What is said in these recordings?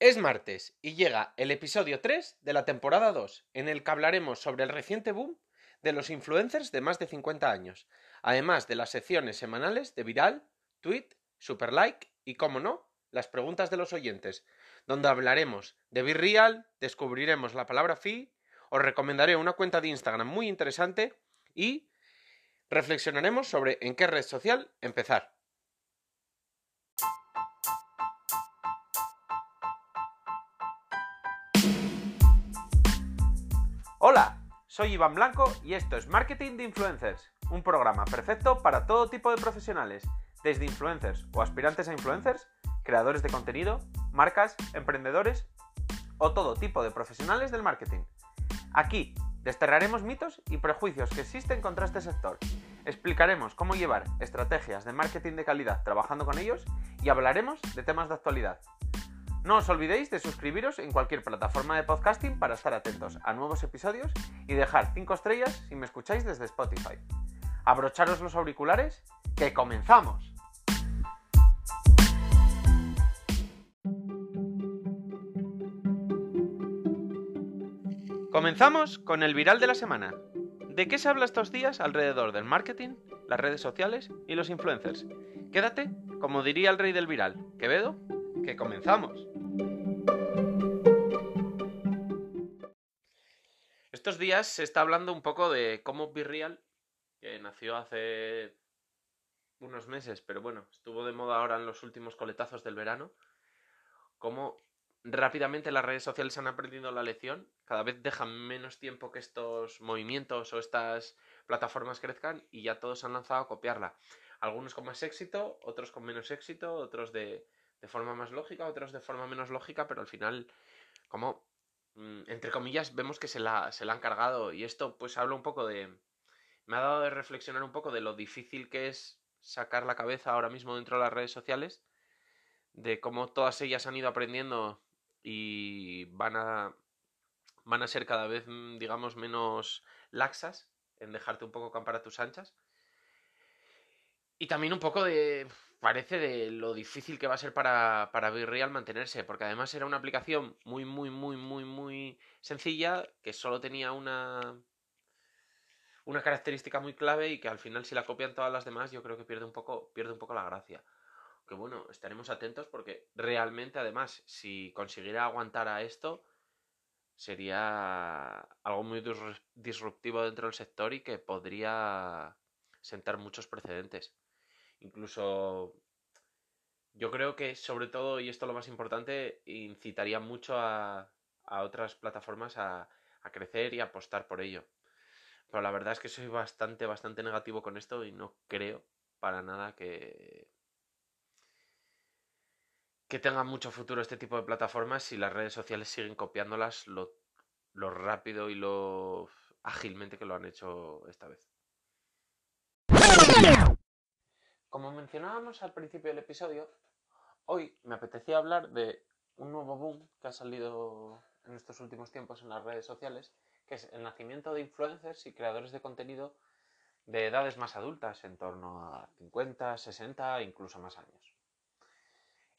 Es martes y llega el episodio 3 de la temporada 2, en el que hablaremos sobre el reciente boom de los influencers de más de 50 años, además de las secciones semanales de Viral, Tweet, Super Like y, como no, las preguntas de los oyentes, donde hablaremos de Be Real, descubriremos la palabra fi, os recomendaré una cuenta de Instagram muy interesante y reflexionaremos sobre en qué red social empezar. Soy Iván Blanco y esto es Marketing de Influencers, un programa perfecto para todo tipo de profesionales, desde influencers o aspirantes a influencers, creadores de contenido, marcas, emprendedores o todo tipo de profesionales del marketing. Aquí desterraremos mitos y prejuicios que existen contra este sector. Explicaremos cómo llevar estrategias de marketing de calidad trabajando con ellos y hablaremos de temas de actualidad. No os olvidéis de suscribiros en cualquier plataforma de podcasting para estar atentos a nuevos episodios y dejar 5 estrellas si me escucháis desde Spotify. Abrocharos los auriculares, que comenzamos. Comenzamos con el viral de la semana. ¿De qué se habla estos días alrededor del marketing, las redes sociales y los influencers? Quédate, como diría el rey del viral, Quevedo, que comenzamos. Estos días se está hablando un poco de cómo Virreal, que nació hace unos meses, pero bueno, estuvo de moda ahora en los últimos coletazos del verano, cómo rápidamente las redes sociales han aprendido la lección, cada vez dejan menos tiempo que estos movimientos o estas plataformas crezcan y ya todos han lanzado a copiarla. Algunos con más éxito, otros con menos éxito, otros de, de forma más lógica, otros de forma menos lógica, pero al final, como, entre comillas, vemos que se la, se la han cargado. Y esto, pues, habla un poco de. Me ha dado de reflexionar un poco de lo difícil que es sacar la cabeza ahora mismo dentro de las redes sociales, de cómo todas ellas han ido aprendiendo y van a. van a ser cada vez, mm, digamos, menos laxas en dejarte un poco campar a tus anchas. Y también un poco de parece de lo difícil que va a ser para, para Virreal mantenerse, porque además era una aplicación muy, muy, muy, muy, muy sencilla, que solo tenía una, una característica muy clave y que al final si la copian todas las demás yo creo que pierde un poco, pierde un poco la gracia. Que bueno, estaremos atentos porque realmente además si consiguiera aguantar a esto sería algo muy disruptivo dentro del sector y que podría sentar muchos precedentes. Incluso yo creo que sobre todo, y esto lo más importante, incitaría mucho a, a otras plataformas a, a, crecer y apostar por ello. Pero la verdad es que soy bastante, bastante negativo con esto y no creo para nada que, que tenga mucho futuro este tipo de plataformas si las redes sociales siguen copiándolas lo rápido y lo ágilmente que lo han hecho esta vez. Como mencionábamos al principio del episodio, hoy me apetecía hablar de un nuevo boom que ha salido en estos últimos tiempos en las redes sociales, que es el nacimiento de influencers y creadores de contenido de edades más adultas, en torno a 50, 60 e incluso más años.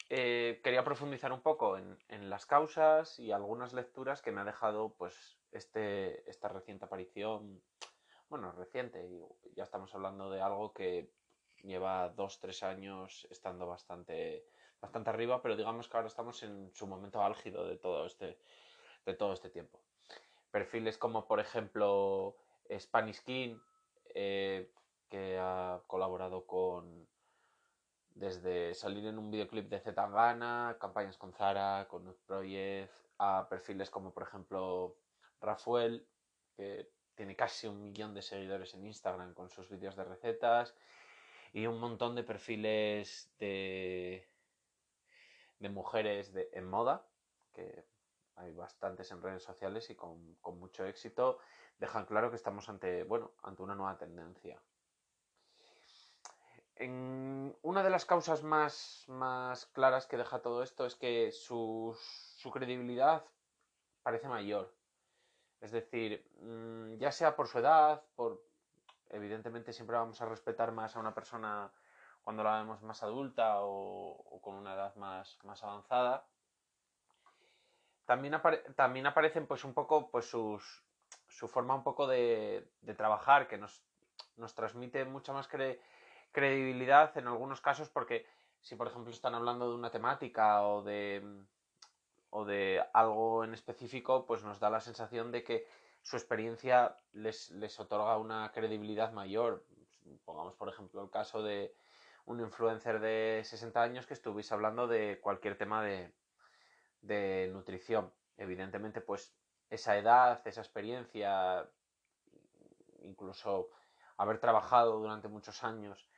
Eh, quería profundizar un poco en, las causas y algunas lecturas que me ha dejado pues, este, esta reciente aparición, bueno, reciente, ya estamos hablando de algo que lleva dos, tres años estando bastante, bastante arriba, pero digamos que ahora estamos en su momento álgido de todo este, de todo este tiempo. Perfiles como, por ejemplo, Spanish King, eh, que ha colaborado con desde salir en un videoclip de Zetangana, campañas con Zara, con Project, a perfiles como, por ejemplo, Rafael, que tiene casi un millón de seguidores en Instagram con sus vídeos de recetas, y un montón de perfiles de, de mujeres de, en moda, que hay bastantes en redes sociales y con, con, mucho éxito, dejan claro que estamos ante, bueno, ante una nueva tendencia. En una de las causas más, más claras que deja todo esto es que su, su credibilidad parece mayor. Es decir, mm, ya sea por su edad, por, evidentemente siempre vamos a respetar más a una persona cuando la vemos más adulta o, con una edad más, más avanzada. también, también aparecen pues un poco pues sus, su forma un poco de, de trabajar que nos, nos transmite mucha más credibilidad en algunos casos porque si por ejemplo están hablando de una temática o de, o de algo en específico, pues nos da la sensación de que su experiencia les, les otorga una credibilidad mayor. Pongamos por ejemplo el caso de un influencer de 60 años que estuviese hablando de cualquier tema de, de nutrición. Evidentemente, pues esa edad, esa experiencia, incluso haber trabajado durante muchos años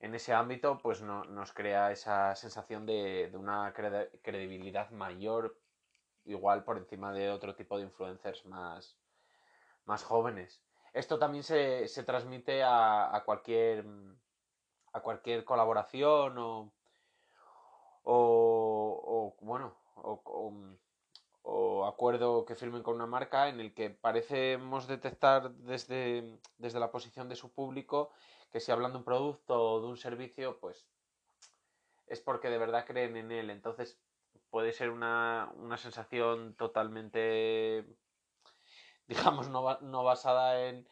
en ese ámbito, pues no, nos crea esa sensación de, una credibilidad mayor, igual por encima de otro tipo de influencers más, más jóvenes. Esto también se, transmite a, cualquier a cualquier colaboración o, o, bueno o, acuerdo que firmen con una marca en el que parecemos detectar desde, desde la posición de su público que si hablan de un producto o de un servicio, pues es porque de verdad creen en él. Entonces puede ser una, sensación totalmente, digamos, no, basada en,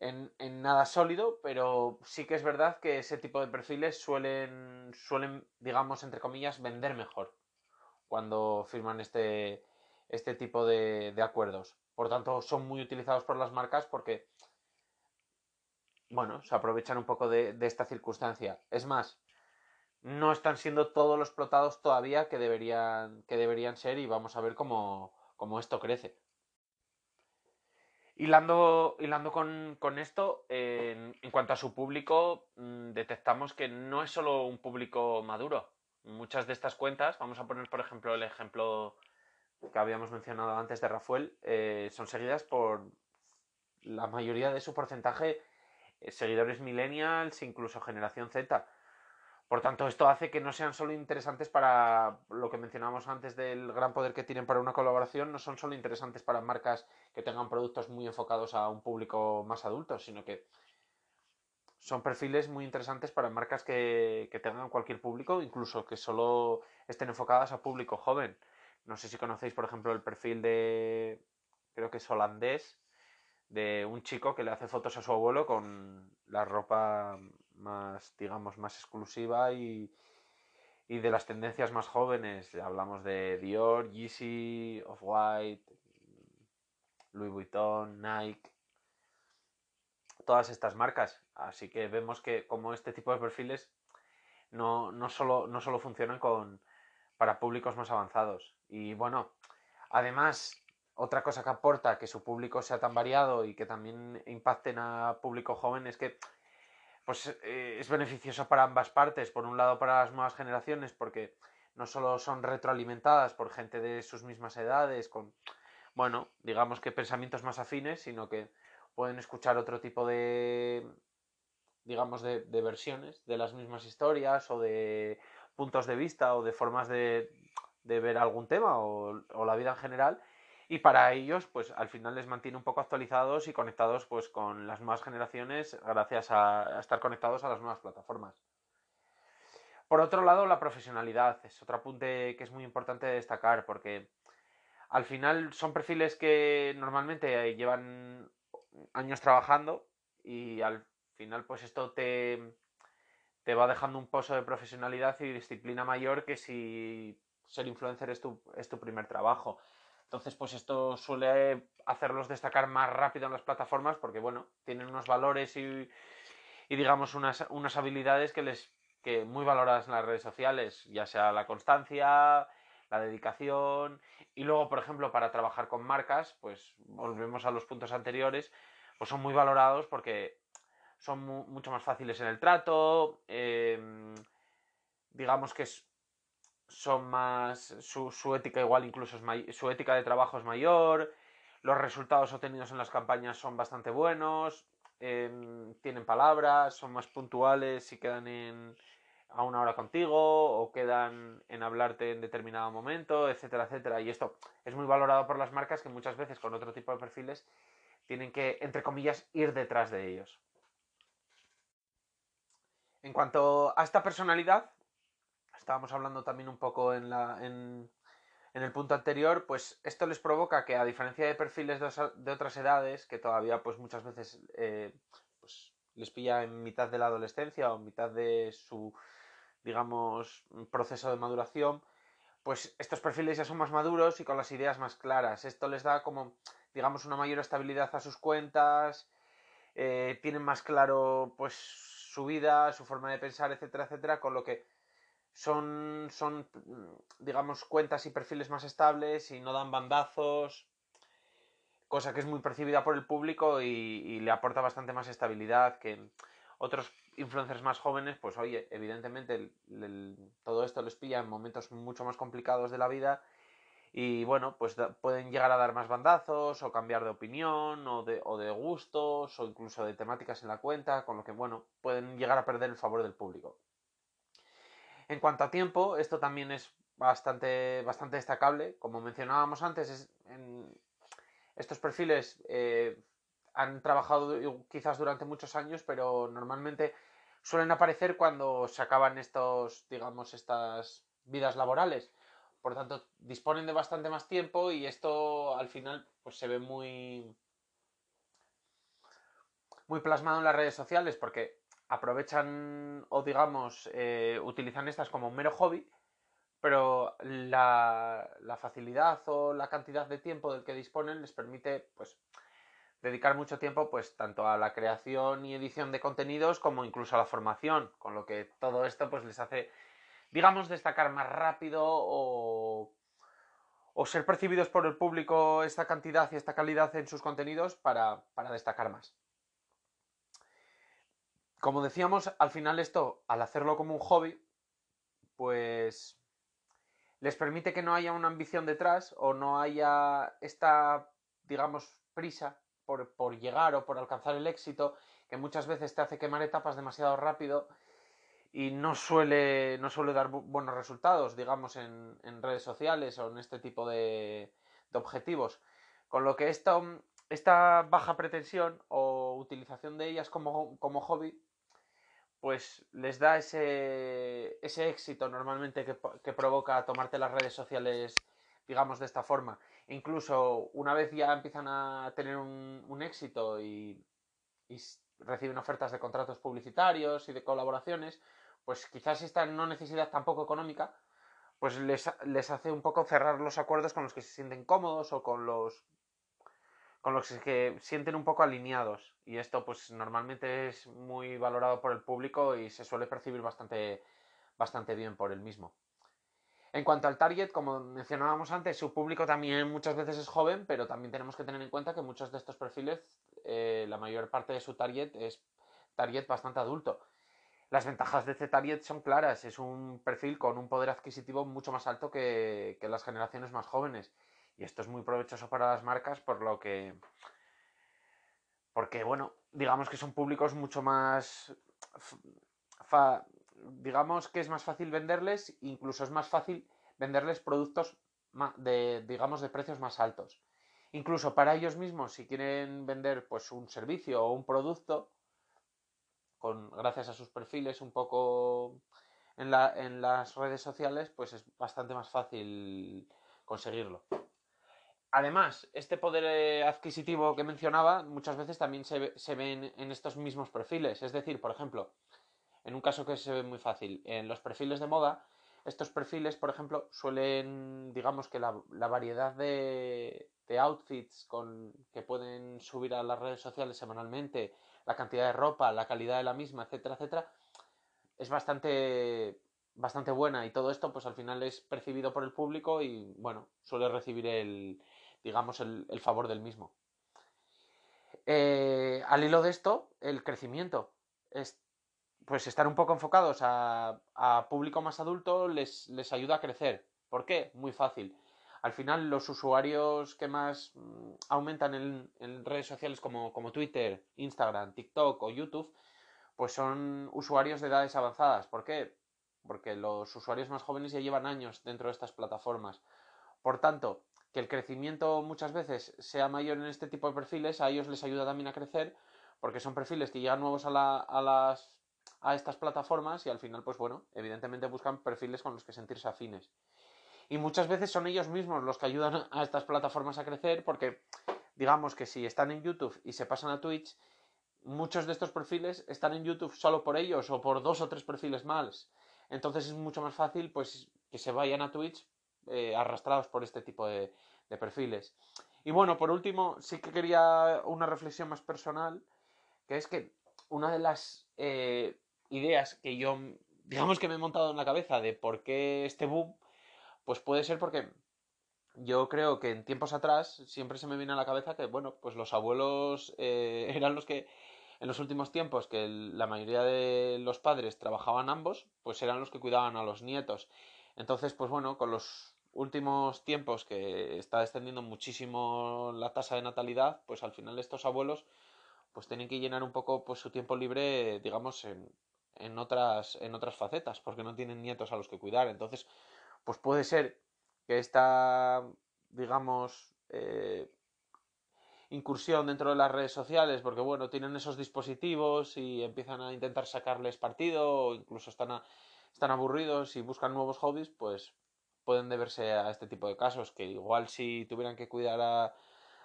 en, nada sólido, pero sí que es verdad que ese tipo de perfiles suelen, suelen, digamos, entre comillas, vender mejor cuando firman este, este tipo de, acuerdos. Por tanto, son muy utilizados por las marcas porque bueno, se aprovechan un poco de, esta circunstancia. Es más, no están siendo todos los explotados todavía que deberían, que deberían ser y vamos a ver cómo, esto crece. Hilando, con, esto, en, cuanto a su público, mm, detectamos que no es solo un público maduro. Muchas de estas cuentas, vamos a poner por ejemplo el ejemplo que habíamos mencionado antes de Rafael, eh, son seguidas por la mayoría de su porcentaje eh, seguidores millennials, incluso generación Z. Por tanto, esto hace que no sean solo interesantes para lo que mencionábamos antes del gran poder que tienen para una colaboración, no son solo interesantes para marcas que tengan productos muy enfocados a un público más adulto, sino que son perfiles muy interesantes para marcas que, tengan cualquier público, incluso que solo estén enfocadas a público joven. No sé si conocéis, por ejemplo, el perfil de, creo que es holandés, de un chico que le hace fotos a su abuelo con la ropa más, digamos, más exclusiva y, y de las tendencias más jóvenes. Hablamos de Dior, Yeezy, Off-White, Louis Vuitton, Nike, todas estas marcas. Así que vemos que como este tipo de perfiles no, no, solo, no solo funcionan con, para públicos más avanzados. Y bueno, además otra cosa que aporta que su público sea tan variado y que también impacten a público joven es que pues, eh, es beneficioso para ambas partes. Por un lado, para las nuevas generaciones, porque no solo son retroalimentadas por gente de sus mismas edades, con, bueno, digamos que pensamientos más afines, sino que pueden escuchar otro tipo de, digamos, de, versiones de las mismas historias o de puntos de vista o de formas de, ver algún tema o, o la vida en general y para ellos, pues al final les mantiene un poco actualizados y conectados pues con las nuevas generaciones gracias a, estar conectados a las nuevas plataformas. Por otro lado, la profesionalidad es otro apunte que es muy importante destacar porque al final son perfiles que normalmente llevan años trabajando y al final pues esto te, te va dejando un pozo de profesionalidad y disciplina mayor que si ser influencer es tu, es tu primer trabajo. Entonces, pues esto suele hacerlos destacar más rápido en las plataformas porque, bueno, tienen unos valores y, digamos, unas, unas habilidades que les que muy valoradas en las redes sociales, ya sea la constancia, la dedicación. Y luego, por ejemplo, para trabajar con marcas, pues volvemos a los puntos anteriores, pues son muy valorados porque son mucho más fáciles en el trato, em, digamos que es son más. Su, ética, igual, incluso es su ética de trabajo es mayor. Los resultados obtenidos en las campañas son bastante buenos. Em, tienen palabras, son más puntuales si quedan en, a una hora contigo o quedan en hablarte en determinado momento, etcétera, etcétera. Y esto es muy valorado por las marcas que muchas veces con otro tipo de perfiles tienen que, entre comillas, ir detrás de ellos. En cuanto a esta personalidad, estábamos hablando también un poco en, la, en, en el punto anterior, pues esto les provoca que a diferencia de perfiles de, otras edades, que todavía pues muchas veces eh, pues, les pilla en mitad de la adolescencia o en mitad de su, digamos, proceso de maduración, pues estos perfiles ya son más maduros y con las ideas más claras. Esto les da como, digamos, una mayor estabilidad a sus cuentas, eh, tienen más claro pues su vida, su forma de pensar, etcétera, etcétera, con lo que son, son, digamos, cuentas y perfiles más estables y no dan bandazos, cosa que es muy percibida por el público y, le aporta bastante más estabilidad que otros influencers más jóvenes, pues oye, evidentemente todo esto les pilla en momentos mucho más complicados de la vida y bueno, pues pueden llegar a dar más bandazos o cambiar de opinión o de, o de gustos o incluso de temáticas en la cuenta, con lo que bueno, pueden llegar a perder el favor del público. En cuanto a tiempo, esto también es bastante, destacable. Como mencionábamos antes, estos perfiles eh, han trabajado quizás durante muchos años, pero normalmente suelen aparecer cuando se acaban estos, digamos, estas vidas laborales. Por tanto, disponen de bastante más tiempo y esto al final pues, se ve muy, muy plasmado en las redes sociales porque aprovechan o digamos eh, utilizan estas como un mero hobby, pero la, la, facilidad o la cantidad de tiempo del que disponen les permite pues dedicar mucho tiempo pues tanto a la creación y edición de contenidos como incluso a la formación, con lo que todo esto pues les hace digamos destacar más rápido o o ser percibidos por el público esta cantidad y esta calidad en sus contenidos para, para destacar más como decíamos, al final esto, al hacerlo como un hobby, pues les permite que no haya una ambición detrás o no haya esta, digamos, prisa por, llegar o por alcanzar el éxito, que muchas veces te hace quemar etapas demasiado rápido y no suele, no suele dar buenos resultados, digamos, en, redes sociales o en este tipo de, de objetivos. Con lo que esta, esta baja pretensión o utilización de ellas como, como hobby pues les da ese, ese éxito normalmente que, provoca tomarte las redes sociales, digamos, de esta forma. incluso una vez ya empiezan a tener un, éxito y, reciben ofertas de contratos publicitarios y de colaboraciones, pues quizás esta no necesidad tampoco económica, pues les, les hace un poco cerrar los acuerdos con los que se sienten cómodos o con los con los que sienten un poco alineados. Y esto, pues normalmente es muy valorado por el público y se suele percibir bastante, bastante bien por el mismo. En cuanto al target, como mencionábamos antes, su público también muchas veces es joven, pero también tenemos que tener en cuenta que muchos de estos perfiles, eh, la mayor parte de su target es target bastante adulto. Las ventajas de este target son claras, es un perfil con un poder adquisitivo mucho más alto que, que las generaciones más jóvenes y esto es muy provechoso para las marcas por lo que... Porque, bueno, digamos que son públicos mucho más... digamos que es más fácil venderles, incluso es más fácil venderles productos de, digamos, de precios más altos. Incluso para ellos mismos, si quieren vender pues un servicio o un producto, con, gracias a sus perfiles un poco en, la, en las redes sociales, pues es bastante más fácil conseguirlo. Además, este poder eh, adquisitivo que mencionaba muchas veces también se ve, en, estos mismos perfiles. Es decir, por ejemplo, en un caso que se ve muy fácil, en los perfiles de moda, estos perfiles, por ejemplo, suelen, digamos que la, variedad de, outfits con, que pueden subir a las redes sociales semanalmente, la cantidad de ropa, la calidad de la misma, etcétera, etcétera, es bastante, bastante buena y todo esto pues al final es percibido por el público y bueno, suele recibir el, digamos, el, favor del mismo. Eh, al hilo de esto, el crecimiento. Es, pues estar un poco enfocados a, público más adulto les, les, ayuda a crecer. ¿Por qué? Muy fácil. Al final, los usuarios que más mm, aumentan en, redes sociales como, como, Twitter, Instagram, TikTok o YouTube, pues son usuarios de edades avanzadas. ¿Por qué? Porque los usuarios más jóvenes ya llevan años dentro de estas plataformas. Por tanto, que el crecimiento muchas veces sea mayor en este tipo de perfiles, a ellos les ayuda también a crecer, porque son perfiles que llegan nuevos a, las, a estas plataformas y al final, pues bueno, evidentemente buscan perfiles con los que sentirse afines. Y muchas veces son ellos mismos los que ayudan a estas plataformas a crecer porque digamos que si están en YouTube y se pasan a Twitch, muchos de estos perfiles están en YouTube solo por ellos o por dos o tres perfiles más. Entonces es mucho más fácil pues que se vayan a Twitch eh, arrastrados por este tipo de, perfiles. Y bueno, por último, sí que quería una reflexión más personal, que es que una de las eh, ideas que yo, digamos que me he montado en la cabeza de por qué este boom, pues puede ser porque yo creo que en tiempos atrás siempre se me viene a la cabeza que, bueno, pues los abuelos eh, eran los que en los últimos tiempos que la mayoría de los padres trabajaban ambos, pues eran los que cuidaban a los nietos. Entonces, pues bueno, con los últimos tiempos que está descendiendo muchísimo la tasa de natalidad, pues al final estos abuelos pues tienen que llenar un poco pues su tiempo libre, digamos, en, otras, en otras facetas, porque no tienen nietos a los que cuidar. Entonces, pues puede ser que esta, digamos, eh, incursión dentro de las redes sociales, porque bueno, tienen esos dispositivos y empiezan a intentar sacarles partido, o incluso están, están aburridos y buscan nuevos hobbies, pues pueden deberse a este tipo de casos, que igual si tuvieran que cuidar a,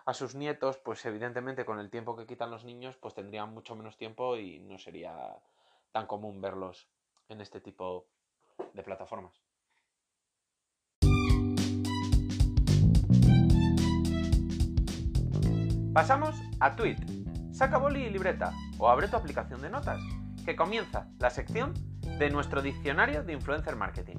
a sus nietos, pues evidentemente con el tiempo que quitan los niños, pues tendrían mucho menos tiempo y no sería tan común verlos en este tipo de plataformas. Pasamos a Tweet. Saca boli y libreta o abre tu aplicación de notas, que comienza la sección de nuestro diccionario de influencer marketing,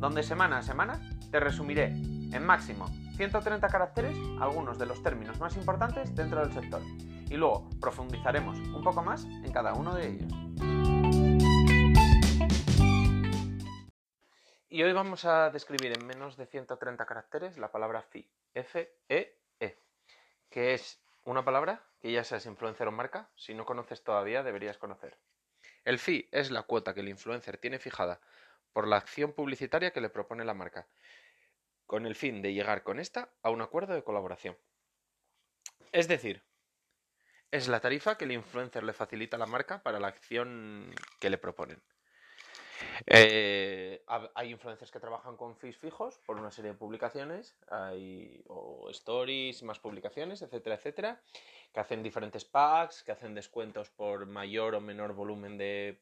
donde semana a semana te resumiré en máximo 130 caracteres algunos de los términos más importantes dentro del sector y luego profundizaremos un poco más en cada uno de ellos. Y hoy vamos a describir en menos de 130 caracteres la palabra FI, F-E-E, -E, que es una palabra que ya seas influencer o marca, si no conoces todavía deberías conocer. El fee es la cuota que el influencer tiene fijada por la acción publicitaria que le propone la marca, con el fin de llegar con esta a un acuerdo de colaboración. Es decir, es la tarifa que el influencer le facilita a la marca para la acción que le proponen. Eh, hay influencers que trabajan con fees fijos por una serie de publicaciones, hay o stories, más publicaciones, etcétera, etcétera, que hacen diferentes packs, que hacen descuentos por mayor o menor volumen de,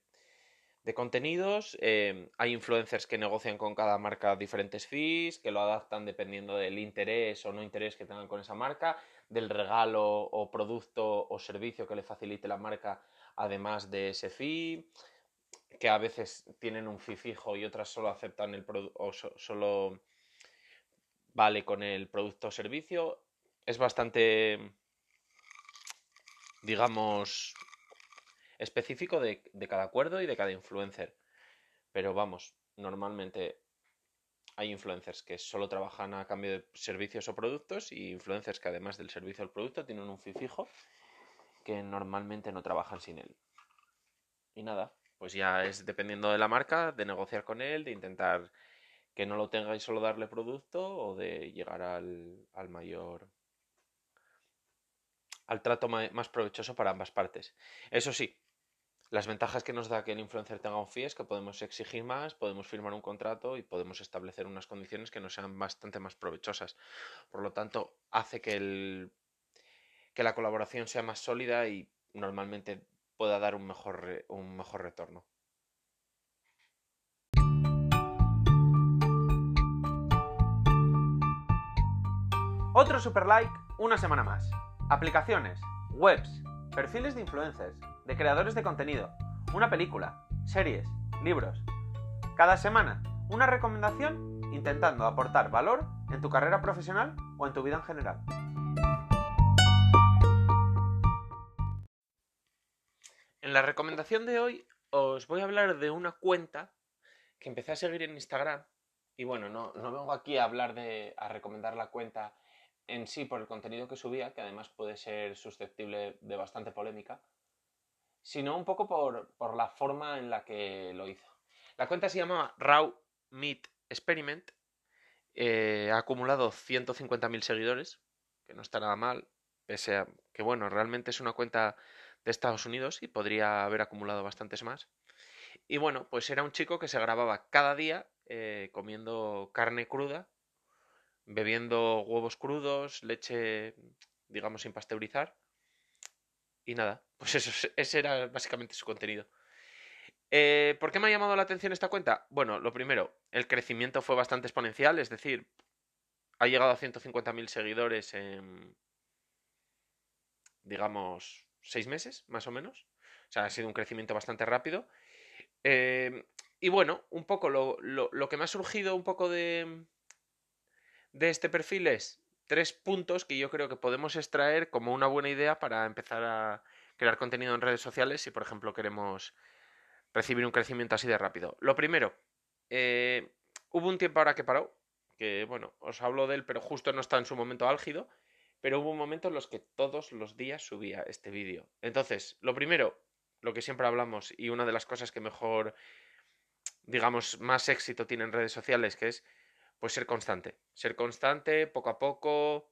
contenidos. Eh, hay influencers que negocian con cada marca diferentes fees, que lo adaptan dependiendo del interés o no interés que tengan con esa marca, del regalo o producto o servicio que le facilite la marca, además de ese fee que a veces tienen un fee fijo y otras solo aceptan el producto o solo vale con el producto o servicio. Es bastante, digamos, específico de, cada acuerdo y de cada influencer. Pero vamos, normalmente hay influencers que solo trabajan a cambio de servicios o productos y influencers que además del servicio el producto tienen un fee fijo que normalmente no trabajan sin él. Y nada, pues ya es dependiendo de la marca, de negociar con él, de intentar que no lo tenga y solo darle producto o de llegar al, al mayor al trato más provechoso para ambas partes. Eso sí, las ventajas que nos da que el influencer tenga un fee es que podemos exigir más, podemos firmar un contrato y podemos establecer unas condiciones que nos sean bastante más provechosas. Por lo tanto, hace que, el, que la colaboración sea más sólida y normalmente pueda dar un mejor, un mejor retorno. Otro super like una semana más. Aplicaciones, webs, perfiles de influencers, de creadores de contenido, una película, series, libros. Cada semana, una recomendación intentando aportar valor en tu carrera profesional o en tu vida en general. En la recomendación de hoy os voy a hablar de una cuenta que empecé a seguir en Instagram. Y bueno, no, vengo aquí a hablar de. a recomendar la cuenta en sí por el contenido que subía, que además puede ser susceptible de bastante polémica, sino un poco por, la forma en la que lo hizo. La cuenta se llama Raw Meat Experiment. Eh, ha acumulado 150.000 seguidores, que no está nada mal, pese a que, bueno, realmente es una cuenta de Estados Unidos y podría haber acumulado bastantes más. Y bueno, pues era un chico que se grababa cada día eh, comiendo carne cruda bebiendo huevos crudos, leche, digamos, sin pasteurizar. Y nada, pues eso, ese era básicamente su contenido. Eh, ¿Por qué me ha llamado la atención esta cuenta? Bueno, lo primero, el crecimiento fue bastante exponencial, es decir, ha llegado a 150.000 seguidores en, digamos, seis meses, más o menos. O sea, ha sido un crecimiento bastante rápido. Eh, y bueno, un poco lo, lo, que me ha surgido un poco de, de este perfil es tres puntos que yo creo que podemos extraer como una buena idea para empezar a crear contenido en redes sociales si, por ejemplo, queremos recibir un crecimiento así de rápido. Lo primero, eh, hubo un tiempo ahora que paró, que bueno, os hablo de él, pero justo no está en su momento álgido, pero hubo un momento en los que todos los días subía este vídeo. Entonces, lo primero, lo que siempre hablamos y una de las cosas que mejor, digamos, más éxito tiene en redes sociales, que es pues ser constante. Ser constante, poco a poco.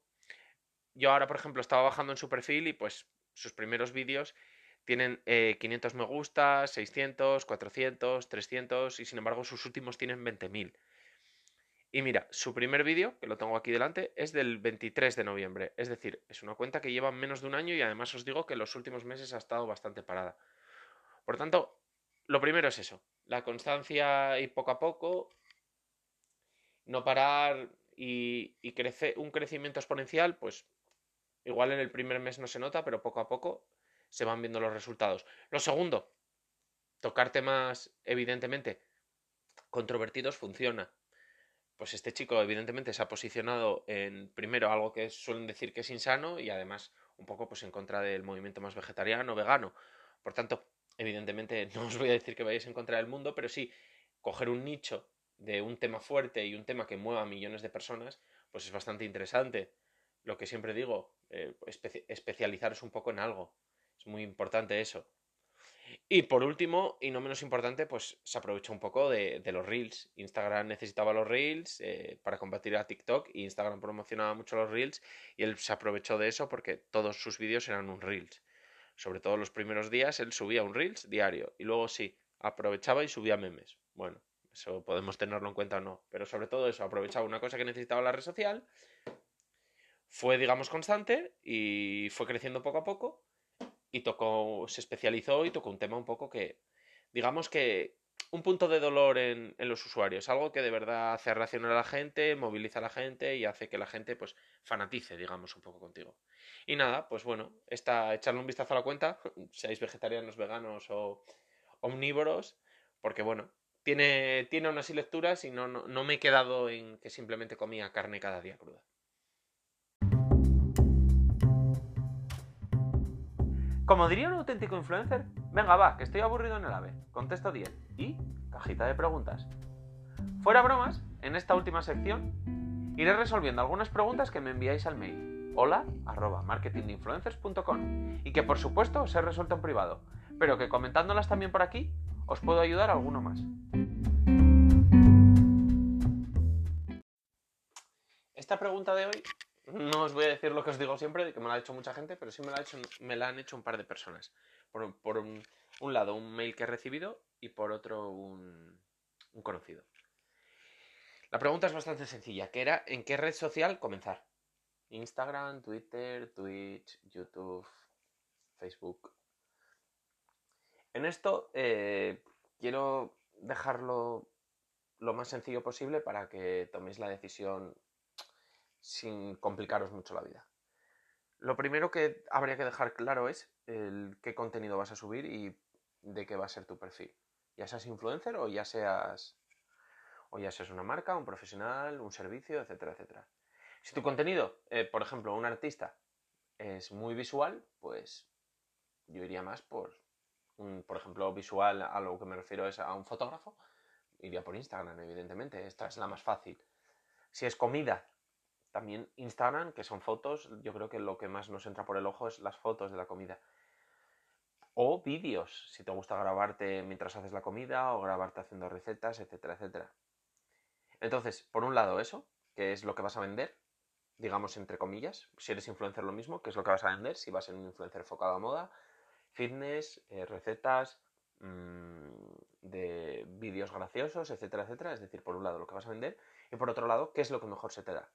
Yo ahora, por ejemplo, estaba bajando en su perfil y pues sus primeros vídeos tienen 500 eh, me gusta, 600, 400, 300 y sin embargo sus últimos tienen 20.000. Y mira, su primer vídeo, que lo tengo aquí delante, es del 23 de noviembre. Es decir, es una cuenta que lleva menos de un año y además os digo que los últimos meses ha estado bastante parada. Por tanto, lo primero es eso, la constancia y poco a poco, no parar y, y crecer, un crecimiento exponencial, pues igual en el primer mes no se nota, pero poco a poco se van viendo los resultados. Lo segundo, tocar temas evidentemente controvertidos funciona. Pues este chico evidentemente se ha posicionado en primero algo que suelen decir que es insano y además un poco pues en contra del movimiento más vegetariano, vegano. Por tanto, evidentemente no os voy a decir que vayáis en contra del mundo, pero sí coger un nicho de un tema fuerte y un tema que mueva a millones de personas, pues es bastante interesante. Lo que siempre digo, eh, especializaros un poco en algo muy importante eso. Y por último, y no menos importante, pues se aprovechó un poco de, los Reels. Instagram necesitaba los Reels eh, para combatir a TikTok y Instagram promocionaba mucho los Reels y él se aprovechó de eso porque todos sus vídeos eran un Reels. Sobre todo los primeros días él subía un Reels diario y luego sí, aprovechaba y subía memes. Bueno, eso podemos tenerlo en cuenta o no, pero sobre todo eso, aprovechaba una cosa que necesitaba la red social, fue digamos constante y fue creciendo poco a poco y tocó, se especializó y tocó un tema un poco que, digamos que un punto de dolor en, los usuarios, algo que de verdad hace reaccionar a la gente, moviliza a la gente y hace que la gente pues fanatice, digamos, un poco contigo. Y nada, pues bueno, está echarle un vistazo a la cuenta, seáis vegetarianos, veganos o omnívoros, porque bueno, tiene, tiene unas lecturas y no, no me he quedado en que simplemente comía carne cada día cruda. Como diría un auténtico influencer, venga va, que estoy aburrido en el AVE, contesto 10 y cajita de preguntas. Fuera bromas, en esta última sección iré resolviendo algunas preguntas que me enviáis al mail hola arroba marketinginfluencers.com y que por supuesto os he resuelto en privado, pero que comentándolas también por aquí os puedo ayudar a alguno más. Esta pregunta de hoy no os voy a decir lo que os digo siempre, que me lo ha hecho mucha gente, pero sí me la, ha hecho, me la han hecho un par de personas. Por, un, lado, un mail que he recibido y por otro, un, un conocido. La pregunta es bastante sencilla, que era ¿en qué red social comenzar? Instagram, Twitter, Twitch, YouTube, Facebook. En esto eh, quiero dejarlo lo más sencillo posible para que toméis la decisión sin complicaros mucho la vida. Lo primero que habría que dejar claro es el qué contenido vas a subir y de qué va a ser tu perfil. Ya seas influencer o ya seas o ya seas una marca, un profesional, un servicio, etcétera, etcétera. Si tu contenido, eh, por ejemplo, un artista es muy visual, pues yo iría más por un, por ejemplo, visual, a lo que me refiero es a un fotógrafo, iría por Instagram, evidentemente, esta es la más fácil. Si es comida, también Instagram, que son fotos, yo creo que lo que más nos entra por el ojo es las fotos de la comida. O vídeos, si te gusta grabarte mientras haces la comida o grabarte haciendo recetas, etcétera, etcétera. Entonces, por un lado eso, que es lo que vas a vender, digamos entre comillas, si eres influencer lo mismo, que es lo que vas a vender, si vas a ser un influencer enfocado a moda, fitness, eh, recetas, mm, de vídeos graciosos, etcétera, etcétera. Es decir, por un lado lo que vas a vender y por otro lado, qué es lo que mejor se te da.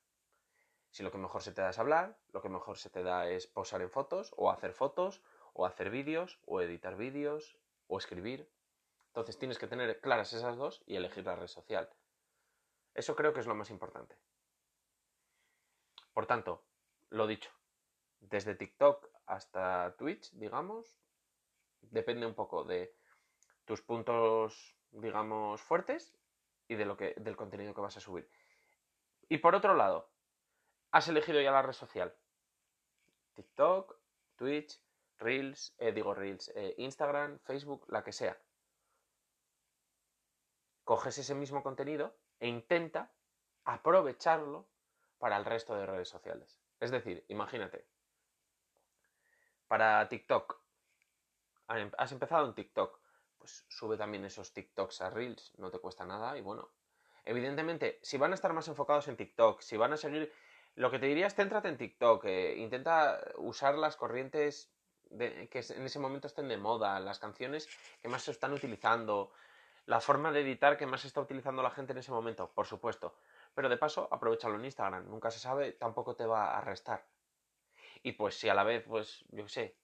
Si lo que mejor se te da es hablar, lo que mejor se te da es posar en fotos, o hacer fotos, o hacer vídeos, o editar vídeos, o escribir. Entonces tienes que tener claras esas dos y elegir la red social. Eso creo que es lo más importante. Por tanto, lo dicho, desde TikTok hasta Twitch, digamos, depende un poco de tus puntos, digamos, fuertes y de lo que, del contenido que vas a subir. Y por otro lado, has elegido ya la red social. TikTok, Twitch, Reels, eh, digo Reels, eh, Instagram, Facebook, la que sea. Coges ese mismo contenido e intenta aprovecharlo para el resto de redes sociales. Es decir, imagínate, para TikTok, has empezado en TikTok, pues sube también esos TikToks a Reels, no te cuesta nada y bueno, evidentemente, si van a estar más enfocados en TikTok, si van a seguir, lo que te diría es céntrate en TikTok, eh, intenta usar las corrientes que en ese momento estén de moda, las canciones que más se están utilizando, la forma de editar que más está utilizando la gente en ese momento, por supuesto. Pero de paso, aprovechalo en Instagram, nunca se sabe, tampoco te va a restar. Y pues si a la vez, pues, yo sé,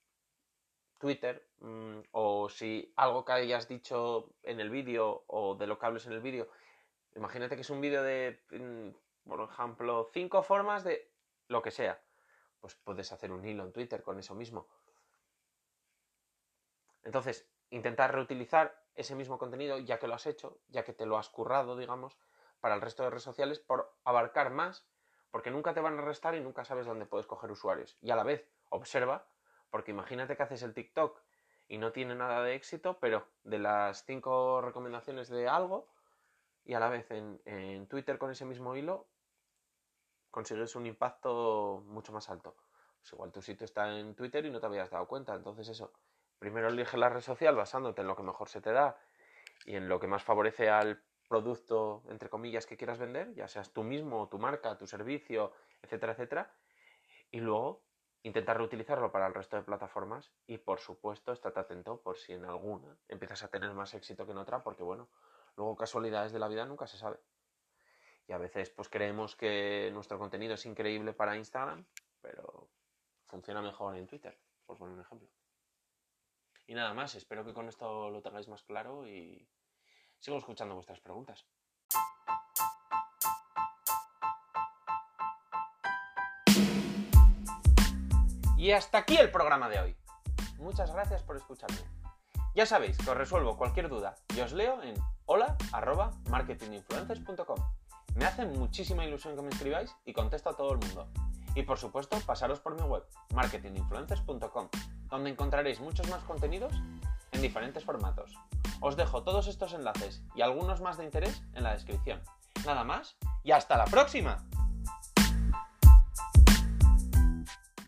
Twitter, mm, o si algo que hayas dicho en el vídeo o de lo que hables en el vídeo, imagínate que es un vídeo de, mm, por ejemplo, cinco formas de lo que sea, pues puedes hacer un hilo en Twitter con eso mismo. Entonces, intentar reutilizar ese mismo contenido ya que lo has hecho, ya que te lo has currado, digamos, para el resto de redes sociales por abarcar más, porque nunca te van a restar y nunca sabes dónde puedes coger usuarios. Y a la vez, observa, porque imagínate que haces el TikTok y no tiene nada de éxito, pero de las cinco recomendaciones de algo, y a la vez en, en Twitter con ese mismo hilo, consigues un impacto mucho más alto. Pues igual tu sitio está en Twitter y no te habías dado cuenta, entonces eso, primero elige la red social basándote en lo que mejor se te da y en lo que más favorece al producto, entre comillas, que quieras vender, ya seas tú mismo, tu marca, tu servicio, etcétera, etcétera. Y luego intentar reutilizarlo para el resto de plataformas y, por supuesto, estate atento por si en alguna empiezas a tener más éxito que en otra, porque, bueno, luego casualidades de la vida nunca se sabe. Y a veces, pues creemos que nuestro contenido es increíble para Instagram, pero funciona mejor en Twitter, por poner un ejemplo. Y nada más, espero que con esto lo tengáis más claro y sigo escuchando vuestras preguntas. Y hasta aquí el programa de hoy. Muchas gracias por escucharme. Ya sabéis que os resuelvo cualquier duda y os leo en hola.marketinginfluencers.com. Me hace muchísima ilusión que me escribáis y contesto a todo el mundo. Y por supuesto, pasaros por mi web, marketinginfluencers.com, donde encontraréis muchos más contenidos en diferentes formatos. Os dejo todos estos enlaces y algunos más de interés en la descripción. Nada más y hasta la próxima.